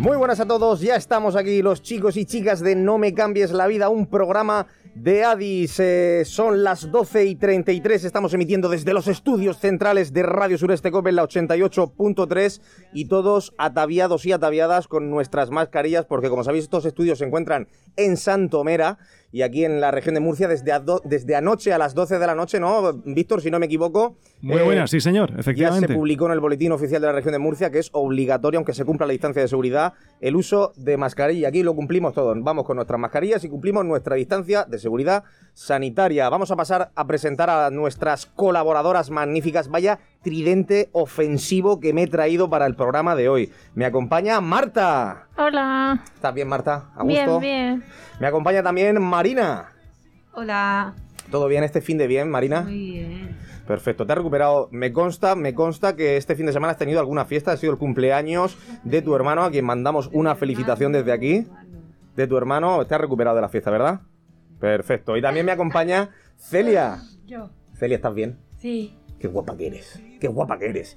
Muy buenas a todos, ya estamos aquí los chicos y chicas de No me cambies la vida, un programa de Adis. Eh, son las 12 y 33, estamos emitiendo desde los estudios centrales de Radio Sureste Cope en la 88.3 y todos ataviados y ataviadas con nuestras mascarillas porque como sabéis estos estudios se encuentran en Santomera y aquí en la región de Murcia desde, desde anoche a las 12 de la noche, ¿no? Víctor, si no me equivoco. Muy buena, sí señor, efectivamente. Ya se publicó en el boletín oficial de la región de Murcia que es obligatorio, aunque se cumpla la distancia de seguridad, el uso de mascarilla. Aquí lo cumplimos todos. Vamos con nuestras mascarillas y cumplimos nuestra distancia de seguridad sanitaria. Vamos a pasar a presentar a nuestras colaboradoras magníficas. Vaya tridente ofensivo que me he traído para el programa de hoy. Me acompaña Marta. Hola. ¿Estás bien, Marta? ¿A gusto? Bien, bien. Me acompaña también Marina. Hola. ¿Todo bien este fin de bien, Marina? Muy bien. Perfecto, te has recuperado. Me consta, me consta que este fin de semana has tenido alguna fiesta, ha sido el cumpleaños de tu hermano, a quien mandamos una felicitación desde aquí. De tu hermano, te has recuperado de la fiesta, ¿verdad? Perfecto. Y también me acompaña Celia. Yo. Celia, ¿estás bien? Sí. Qué guapa que eres, qué guapa que eres.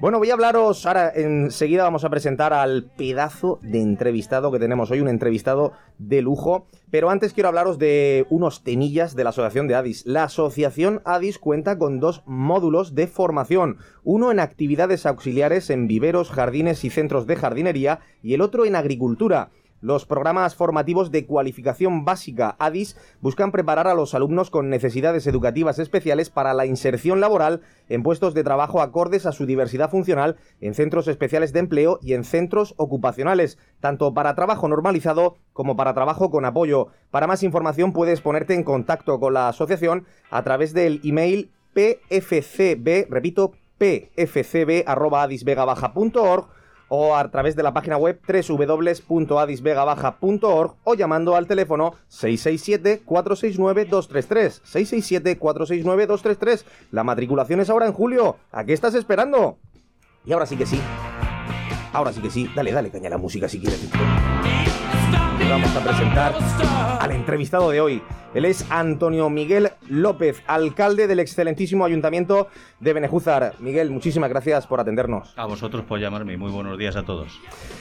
Bueno, voy a hablaros ahora, enseguida vamos a presentar al pedazo de entrevistado que tenemos hoy, un entrevistado de lujo, pero antes quiero hablaros de unos temillas de la asociación de ADIS. La asociación ADIS cuenta con dos módulos de formación, uno en actividades auxiliares en viveros, jardines y centros de jardinería y el otro en agricultura. Los programas formativos de cualificación básica ADIS buscan preparar a los alumnos con necesidades educativas especiales para la inserción laboral en puestos de trabajo acordes a su diversidad funcional en centros especiales de empleo y en centros ocupacionales, tanto para trabajo normalizado como para trabajo con apoyo. Para más información puedes ponerte en contacto con la asociación a través del email pfcb, repito, pfcb.adisvegabaja.org o a través de la página web www.adisvegabaja.org o llamando al teléfono 667-469-233. 667-469-233. La matriculación es ahora en julio. ¿A qué estás esperando? Y ahora sí que sí. Ahora sí que sí. Dale, dale, caña la música si quieres vamos a presentar al entrevistado de hoy. Él es Antonio Miguel López, alcalde del excelentísimo ayuntamiento de Benejúzar. Miguel, muchísimas gracias por atendernos. A vosotros por llamarme. Muy buenos días a todos.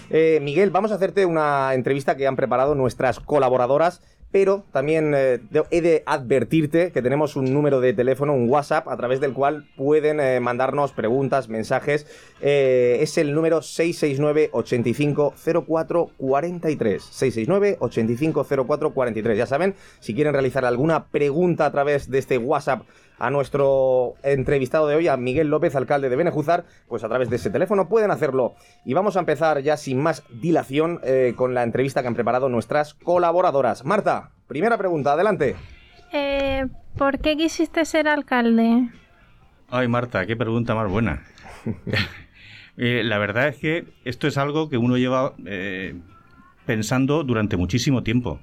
Eh, Miguel, vamos a hacerte una entrevista que han preparado nuestras colaboradoras pero también eh, he de advertirte que tenemos un número de teléfono, un WhatsApp, a través del cual pueden eh, mandarnos preguntas, mensajes. Eh, es el número 669 850443 669 850443 Ya saben, si quieren realizar alguna pregunta a través de este WhatsApp a nuestro entrevistado de hoy, a Miguel López, alcalde de Benejuzar, pues a través de ese teléfono pueden hacerlo. Y vamos a empezar ya sin más dilación eh, con la entrevista que han preparado nuestras colaboradoras. Marta, primera pregunta, adelante. Eh, ¿Por qué quisiste ser alcalde? Ay, Marta, qué pregunta más buena. Eh, la verdad es que esto es algo que uno lleva pensando durante muchísimo tiempo.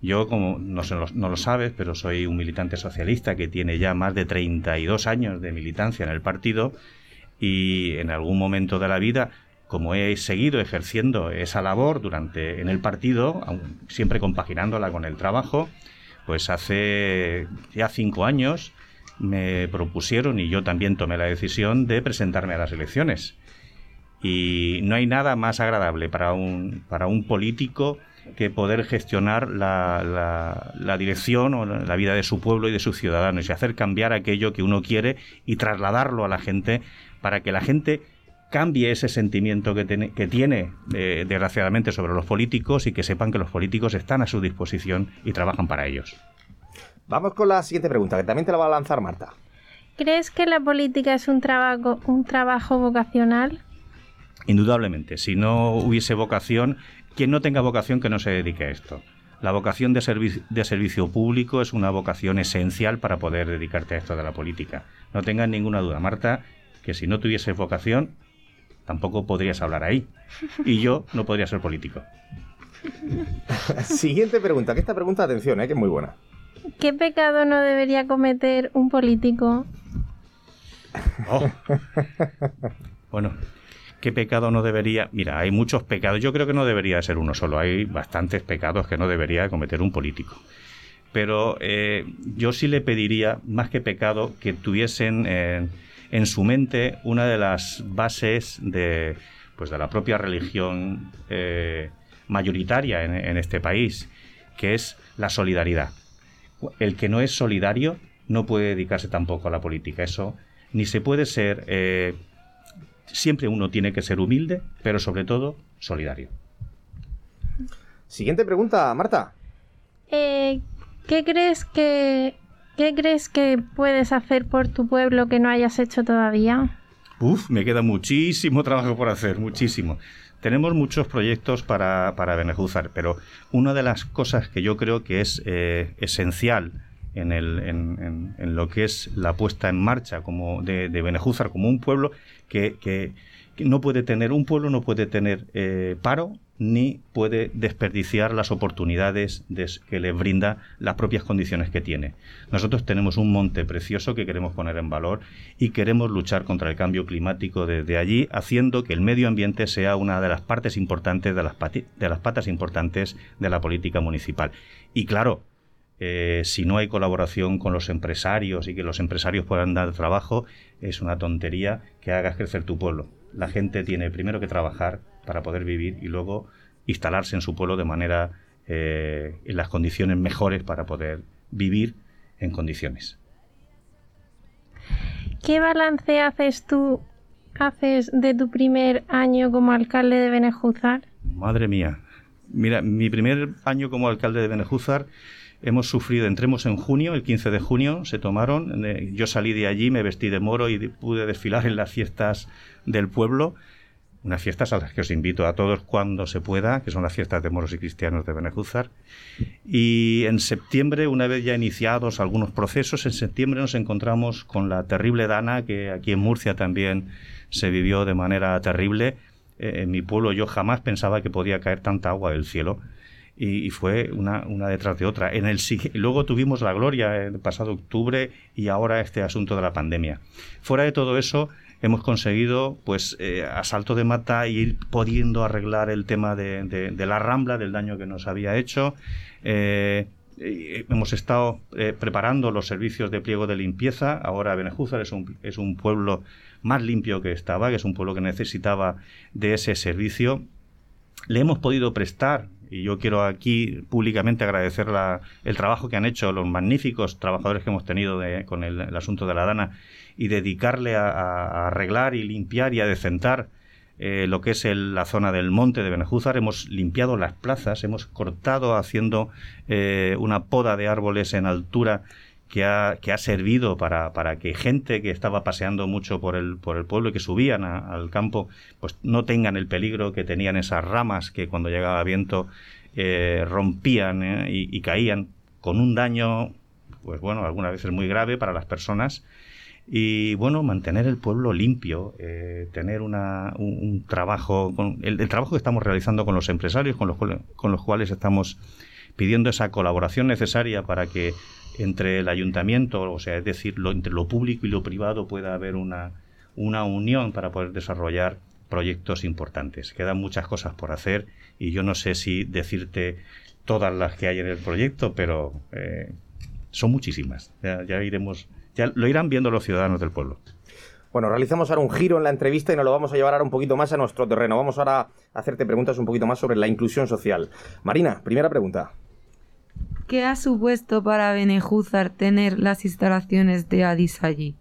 Yo, como no, no, lo sabes, pero soy un militante socialista que tiene ya más de 32 años de militancia en el partido y en algún momento de la vida, como he seguido ejerciendo esa labor durante en el partido, siempre compaginándola con el trabajo, pues hace ya cinco años me propusieron y yo también tomé la decisión de presentarme a las elecciones. Y no hay nada más agradable para un, para un político que poder gestionar la, la, dirección o la vida de su pueblo y de sus ciudadanos y hacer cambiar aquello que uno quiere y trasladarlo a la gente para que la gente cambie ese sentimiento que, que tiene eh, desgraciadamente sobre los políticos y que sepan que los políticos están a su disposición y trabajan para ellos. Vamos con la siguiente pregunta, que también te la va a lanzar Marta. ¿Crees que la política es un trabajo, un trabajo vocacional? Indudablemente, si no hubiese vocación, quien no tenga vocación que no se dedique a esto. La vocación de, de servicio público es una vocación esencial para poder dedicarte a esto de la política. No tengas ninguna duda, Marta, que si no tuvieses vocación, tampoco podrías hablar ahí. Y yo no podría ser político. Siguiente pregunta, que esta pregunta, atención, eh, que es muy buena. ¿Qué pecado no debería cometer un político? Oh. Bueno, ¿qué pecado no debería? Mira, hay muchos pecados. Yo creo que no debería ser uno solo. Hay bastantes pecados que no debería cometer un político. Pero eh, yo sí le pediría, más que pecado, que tuviesen en su mente una de las bases de, pues de la propia religión eh, mayoritaria en, este país, que es la solidaridad. El que no es solidario no puede dedicarse tampoco a la política. Eso ni se puede ser. Eh, siempre uno tiene que ser humilde, pero sobre todo solidario. Siguiente pregunta, Marta. Eh, ¿Qué crees que qué crees que puedes hacer por tu pueblo que no hayas hecho todavía? Uf, me queda muchísimo trabajo por hacer, muchísimo. Tenemos muchos proyectos para, para Benejúzar, pero una de las cosas que yo creo que es eh, esencial en, el, en, en, lo que es la puesta en marcha como de, de Benejúzar como un pueblo que, no puede tener, un pueblo no puede tener eh, paro ni puede desperdiciar las oportunidades que le brinda las propias condiciones que tiene. Nosotros tenemos un monte precioso que queremos poner en valor y queremos luchar contra el cambio climático desde allí, haciendo que el medio ambiente sea una de las partes importantes, de las, de las patas importantes de la política municipal. Y claro, eh, si no hay colaboración con los empresarios y que los empresarios puedan dar trabajo, es una tontería que hagas crecer tu pueblo. La gente tiene primero que trabajar para poder vivir y luego instalarse en su pueblo de manera eh, en las condiciones mejores para poder vivir en condiciones. ¿Qué balance haces tú haces de tu primer año como alcalde de Benejúzar? Madre mía. Mira, mi primer año como alcalde de Benejúzar hemos sufrido, entremos en junio, el 15 de junio se tomaron, eh, yo salí de allí, me vestí de moro y pude desfilar en las fiestas del pueblo unas fiestas a las que os invito a todos cuando se pueda, que son las fiestas de moros y cristianos de Benejúzar. Y en septiembre, una vez ya iniciados algunos procesos, en septiembre nos encontramos con la terrible Dana, que aquí en Murcia también se vivió de manera terrible. Eh, en mi pueblo yo jamás pensaba que podía caer tanta agua del cielo. Y, fue una, detrás de otra. En el, luego tuvimos la gloria el pasado octubre y ahora este asunto de la pandemia. Fuera de todo eso, hemos conseguido, pues, eh, a salto de mata, ir pudiendo arreglar el tema de, la rambla, del daño que nos había hecho. Eh, hemos estado eh, preparando los servicios de pliego de limpieza. Ahora Benejúzar es un, es un pueblo más limpio que estaba, que es un pueblo que necesitaba de ese servicio. Le hemos podido prestar y yo quiero aquí públicamente agradecer el trabajo que han hecho los magníficos trabajadores que hemos tenido con el, asunto de la Dana y dedicarle a, arreglar y limpiar y a decentar eh, lo que es la zona del monte de Benejúzar. Hemos limpiado las plazas, hemos cortado haciendo eh, una poda de árboles en altura que ha, que ha servido para, para, que gente que estaba paseando mucho por el, por el pueblo y que subían al campo, pues no tengan el peligro que tenían esas ramas que cuando llegaba viento eh, rompían eh, y, caían con un daño, pues bueno, algunas veces muy grave para las personas. Y bueno, mantener el pueblo limpio, eh, tener un, trabajo, con, el, el, trabajo que estamos realizando con los empresarios, con los, con los cuales estamos pidiendo esa colaboración necesaria para que entre el ayuntamiento, o sea, es decir, entre lo público y lo privado pueda haber una, una unión para poder desarrollar proyectos importantes. Quedan muchas cosas por hacer y yo no sé si decirte todas las que hay en el proyecto, pero eh, son muchísimas. Ya, iremos, ya lo irán viendo los ciudadanos del pueblo. Bueno, realizamos ahora un giro en la entrevista y nos lo vamos a llevar ahora un poquito más a nuestro terreno. Vamos ahora a hacerte preguntas un poquito más sobre la inclusión social. Marina, primera pregunta. ¿Qué ha supuesto para Benejúzar tener las instalaciones de Adis allí?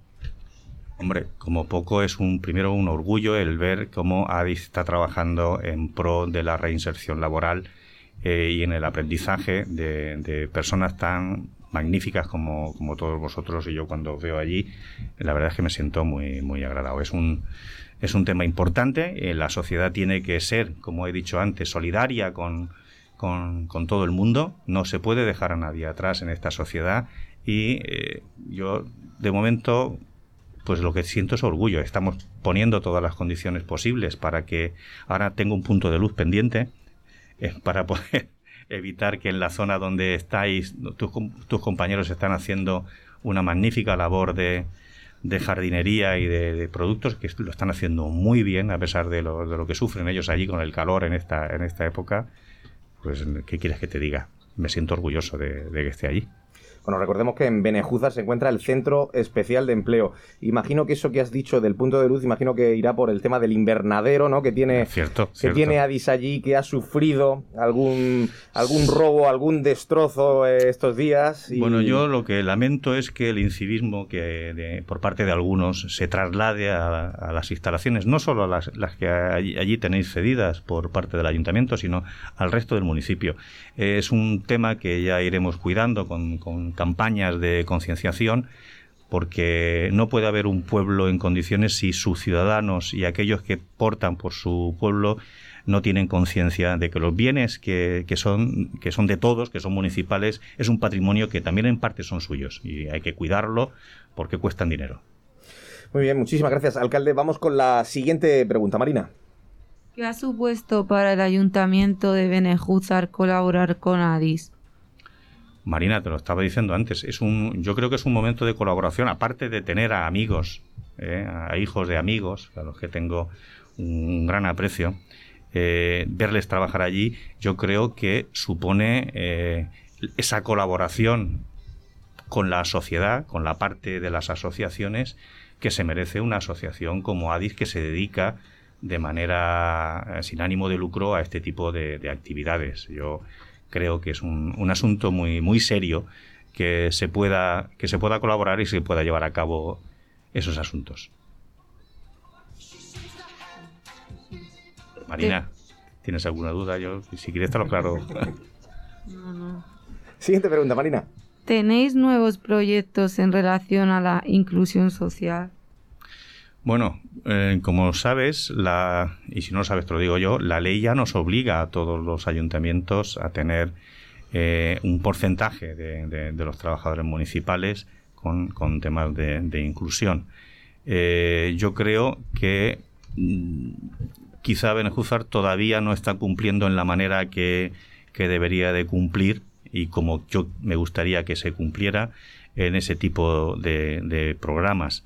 Hombre, como poco es un primero un orgullo el ver cómo Adis está trabajando en pro de la reinserción laboral eh, y en el aprendizaje de, personas tan magníficas como, como, todos vosotros y yo cuando veo allí, la verdad es que me siento muy, muy agradado. Es un, es un tema importante, eh, la sociedad tiene que ser, como he dicho antes, solidaria con, todo el mundo, no se puede dejar a nadie atrás en esta sociedad y eh, yo de momento pues lo que siento es orgullo. Estamos poniendo todas las condiciones posibles para que ahora tengo un punto de luz pendiente eh, para poder evitar que en la zona donde estáis tus, tus compañeros están haciendo una magnífica labor de, de jardinería y de, productos que lo están haciendo muy bien a pesar de lo, de lo, que sufren ellos allí con el calor en esta, en esta época. Pues, ¿qué quieres que te diga? Me siento orgulloso de, de que esté allí. Bueno, recordemos que en Benejúzar se encuentra el Centro Especial de Empleo. Imagino que eso que has dicho del punto de luz, imagino que irá por el tema del invernadero, ¿no? Que tiene, cierto, que tiene Adis allí, que ha sufrido algún, algún robo, algún destrozo eh, estos días. Bueno, yo lo que lamento es que el incivismo que por parte de algunos se traslade a, las instalaciones, no solo a las, que allí, tenéis cedidas por parte del ayuntamiento, sino al resto del municipio. es un tema que ya iremos cuidando con campañas de concienciación porque no puede haber un pueblo en condiciones si sus ciudadanos y aquellos que portan por su pueblo no tienen conciencia de que los bienes que, son, que son de todos, que son municipales, es un patrimonio que también en parte son suyos y hay que cuidarlo porque cuestan dinero. Muy bien, muchísimas gracias, alcalde. Vamos con la siguiente pregunta, Marina. ¿Qué ha supuesto para el ayuntamiento de Benejúzar colaborar con ADIS? Marina, te lo estaba diciendo antes, es un, yo creo que es un momento de colaboración, aparte de tener a amigos, eh, a hijos de amigos, a los que tengo un gran aprecio, eh, verles trabajar allí, yo creo que supone eh, esa colaboración con la sociedad, con la parte de las asociaciones que se merece una asociación como ADIS que se dedica de manera sin ánimo de lucro a este tipo de, de actividades. Yo creo que es un, un asunto muy, muy serio que se, pueda, que se pueda colaborar y se pueda llevar a cabo esos asuntos. Marina, ¿tienes alguna duda? Yo, si quieres, te lo claro. No, no. Siguiente pregunta, Marina. ¿Tenéis nuevos proyectos en relación a la inclusión social? Bueno, eh, como sabes, la, y si no lo sabes te lo digo yo, la ley ya nos obliga a todos los ayuntamientos a tener eh, un porcentaje de, los trabajadores municipales con, temas de, inclusión. Eh, yo creo que mm, quizá Benejúzar todavía no está cumpliendo en la manera que, que debería de cumplir y como yo me gustaría que se cumpliera en ese tipo de programas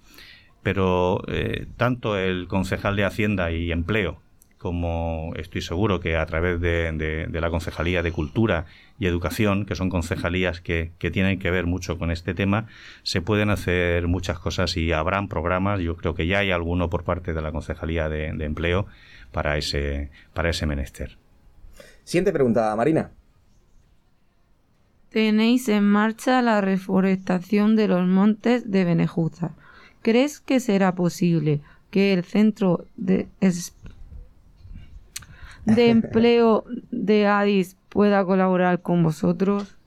pero eh, tanto el concejal de Hacienda y Empleo como estoy seguro que a través de, la Concejalía de Cultura y Educación, que son concejalías que, tienen que ver mucho con este tema, se pueden hacer muchas cosas y habrán programas, yo creo que ya hay alguno por parte de la Concejalía de, Empleo para ese, para ese menester. Siguiente pregunta, Marina. Tenéis en marcha la reforestación de los montes de Benejuza. ¿Crees que será posible que el centro de, de empleo de Addis pueda colaborar con vosotros?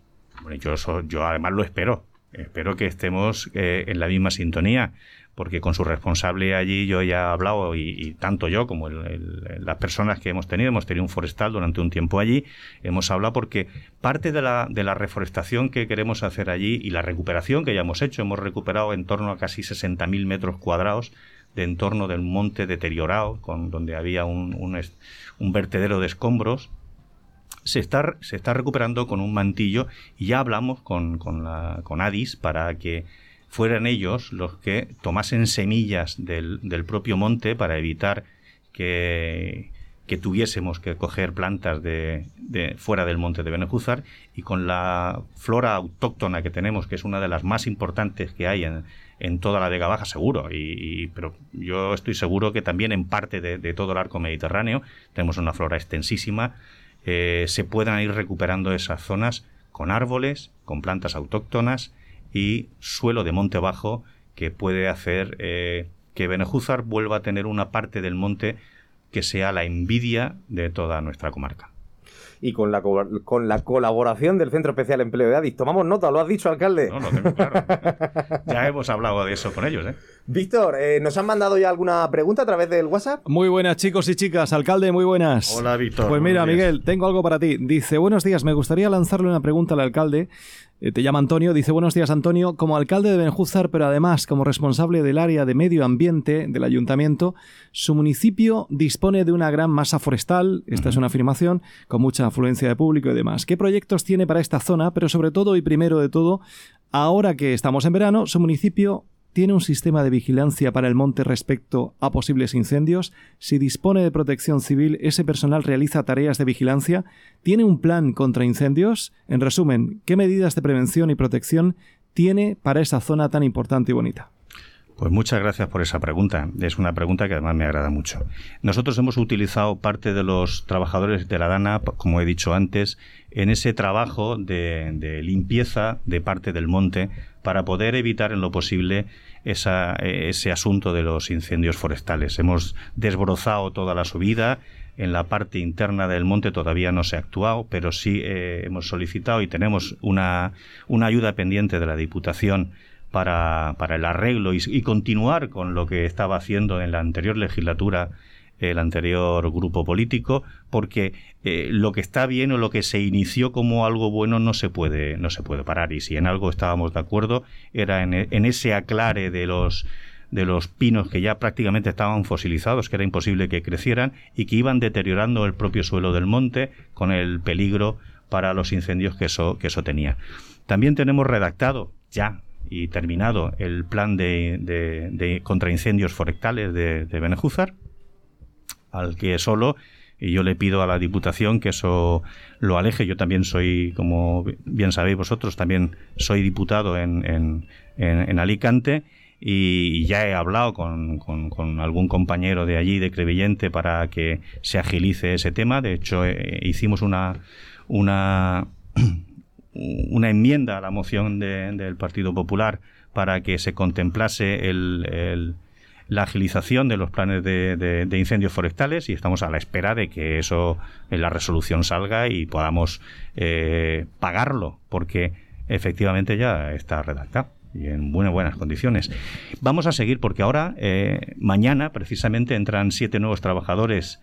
Bueno, yo, yo además lo espero. Espero que estemos eh, en la misma sintonía porque con su responsable allí yo ya he hablado y, tanto yo como las personas que hemos tenido, hemos tenido un forestal durante un tiempo allí, hemos hablado porque parte de la, de la reforestación que queremos hacer allí y la recuperación que ya hemos hecho, hemos recuperado en torno a casi 60.000 metros cuadrados de entorno del monte deteriorado, con, donde había un, un, vertedero de escombros, se está, se está recuperando con un mantillo y ya hablamos con, con, con Adis para que fueran ellos los que tomasen semillas del, propio monte para evitar que, tuviésemos que coger plantas de, fuera del monte de Benejúzar. Y con la flora autóctona que tenemos, que es una de las más importantes que hay en, toda la Vega Baja, seguro, y, pero yo estoy seguro que también en parte de, todo el arco mediterráneo tenemos una flora extensísima, eh, se puedan ir recuperando esas zonas con árboles, con plantas autóctonas, y suelo de monte bajo que puede hacer eh, que Benejúzar vuelva a tener una parte del monte que sea la envidia de toda nuestra comarca. y con la, co- con la colaboración del Centro Especial de Empleo de Adis. Tomamos nota, lo has dicho, alcalde. No, lo tengo claro. ya hemos hablado de eso con ellos, ¿eh? Víctor, eh, ¿nos han mandado ya alguna pregunta a través del WhatsApp? Muy buenas chicos y chicas, alcalde, muy buenas. Hola, Víctor. Pues mira. Miguel, tengo algo para ti. Dice, buenos días, me gustaría lanzarle una pregunta al alcalde. Eh, te llama Antonio, dice, buenos días Antonio, como alcalde de Benjúzar, pero además como responsable del área de medio ambiente del ayuntamiento, su municipio dispone de una gran masa forestal, esta es una afirmación, con mucha afluencia de público y demás. ¿Qué proyectos tiene para esta zona? Pero sobre todo y primero de todo, ahora que estamos en verano, su municipio ¿Tiene un sistema de vigilancia para el monte respecto a posibles incendios? Si dispone de protección civil, ¿ese personal realiza tareas de vigilancia? ¿Tiene un plan contra incendios? En resumen, ¿qué medidas de prevención y protección tiene para esa zona tan importante y bonita? Pues muchas gracias por esa pregunta. Es una pregunta que además me agrada mucho. Nosotros hemos utilizado parte de los trabajadores de la DANA, como he dicho antes, en ese trabajo de, limpieza de parte del monte para poder evitar en lo posible eh, ese asunto de los incendios forestales. Hemos desbrozado toda la subida. En la parte interna del monte todavía no se ha actuado, pero sí eh, hemos solicitado y tenemos una ayuda pendiente de la Diputación para, para el arreglo y, continuar con lo que estaba haciendo en la anterior legislatura el anterior grupo político, porque eh, lo que está bien o lo que se inició como algo bueno no se puede, no se puede parar. Y si en algo estábamos de acuerdo, era en, en ese aclare de los de los pinos que ya prácticamente estaban fosilizados, que era imposible que crecieran y que iban deteriorando el propio suelo del monte con el peligro para los incendios que eso, que eso tenía. También tenemos redactado ya y terminado el plan de, de, de contra incendios forestales de, de Benejúzar, al que solo y yo le pido a la Diputación que eso lo aleje. Yo también soy, como bien sabéis vosotros, también soy diputado en, en, en, en Alicante y ya he hablado con, con, con, algún compañero de allí, de Crevillente, para que se agilice ese tema. De hecho, eh, hicimos una, una, una enmienda a la moción de, del Partido Popular para que se contemplase el, la agilización de los planes de, de, incendios forestales y estamos a la espera de que eso en la resolución salga y podamos eh, pagarlo porque efectivamente ya está redactado y en buenas buenas condiciones. Vamos a seguir porque ahora eh, mañana precisamente entran siete nuevos trabajadores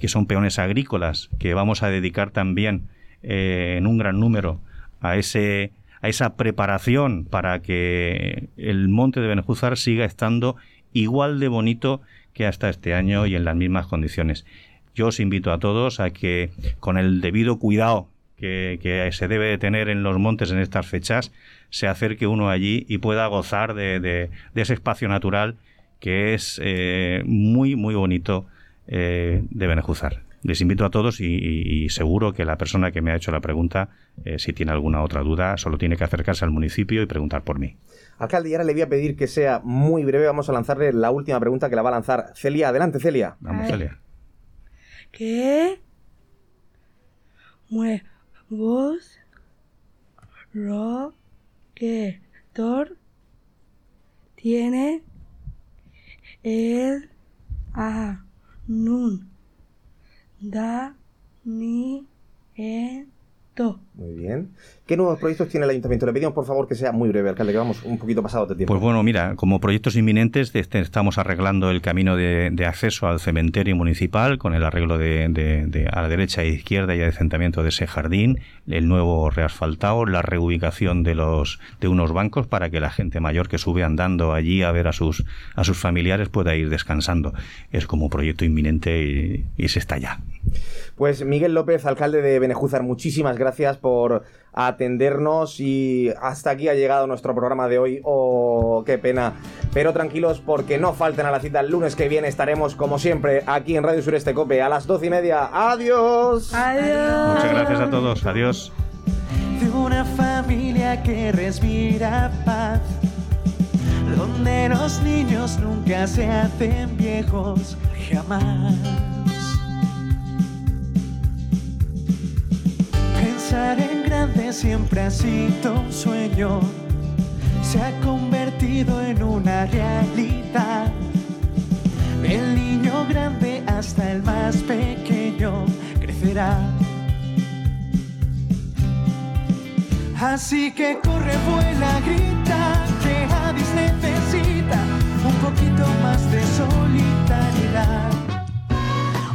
que son peones agrícolas que vamos a dedicar también eh, en un gran número a ese a esa preparación para que el monte de Benejúzar siga estando igual de bonito que hasta este año y en las mismas condiciones. Yo os invito a todos a que con el debido cuidado que, se debe de tener en los montes en estas fechas, se acerque uno allí y pueda gozar de, de, de ese espacio natural que es eh, muy, muy bonito eh, de Benejuzar. Les invito a todos y, y, y, seguro que la persona que me ha hecho la pregunta, eh, si tiene alguna otra duda, solo tiene que acercarse al municipio y preguntar por mí. Alcalde, y ahora le voy a pedir que sea muy breve. Vamos a lanzarle la última pregunta que la va a lanzar Celia. Adelante, Celia. Vamos, Celia. ¿Qué? Huevos Roquetor tiene el anuncio. The ni and. Muy bien. ¿Qué nuevos proyectos tiene el ayuntamiento? Le pedimos por favor que sea muy breve, alcalde, que vamos un poquito pasado de tiempo. Pues bueno, mira, como proyectos inminentes este, estamos arreglando el camino de, de, acceso al cementerio municipal con el arreglo de, de, a la derecha e izquierda y adecentamiento de ese jardín, el nuevo reasfaltado, la reubicación de los de unos bancos para que la gente mayor que sube andando allí a ver a sus a sus familiares pueda ir descansando. Es como proyecto inminente y, y se está ya. Pues Miguel López, alcalde de Benejúzar, muchísimas gracias por atendernos y hasta aquí ha llegado nuestro programa de hoy. Oh, qué pena. Pero tranquilos porque no falten a la cita el lunes que viene. Estaremos como siempre aquí en Radio Sureste Cope a las doce y media. Adiós. Adiós. Muchas gracias a todos. Adiós. De una familia que respira paz. Donde los niños nunca se hacen viejos, jamás. pensar en grande siempre ha sido un sueño. Se ha convertido en una realidad. El niño grande hasta el más pequeño crecerá. Así que corre, vuela, grita, que Addis necesita un poquito más de sol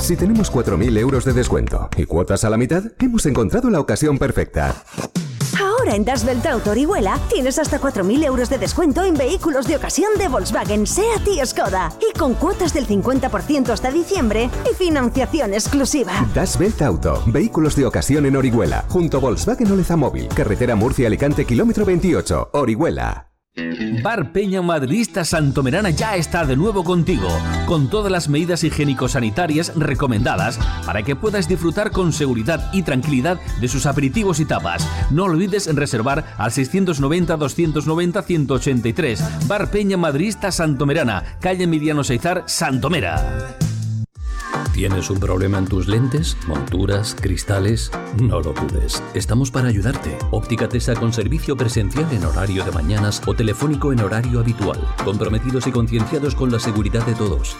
Si tenemos 4.000 euros de descuento y cuotas a la mitad, hemos encontrado la ocasión perfecta. Ahora en Das Welt Auto Orihuela tienes hasta 4.000 euros de descuento en vehículos de ocasión de Volkswagen, SEAT y Skoda. Y con cuotas del 50% hasta diciembre y financiación exclusiva. Das Welt Auto, vehículos de ocasión en Orihuela, junto a Volkswagen Oleza Móvil, carretera Murcia-Alicante, kilómetro 28, Orihuela. Bar Peña Madridista Santomerana ya está de nuevo contigo, con todas las medidas higiénico-sanitarias recomendadas para que puedas disfrutar con seguridad y tranquilidad de sus aperitivos y tapas. No olvides reservar al 690-290-183. Bar Peña Madridista Santomerana, calle Emiliano Seizar, Santomera. ¿Tienes un problema en tus lentes, monturas, cristales? No lo dudes. Estamos para ayudarte. Óptica Tesa con servicio presencial en horario de mañanas o telefónico en horario habitual. Comprometidos y concienciados con la seguridad de todos.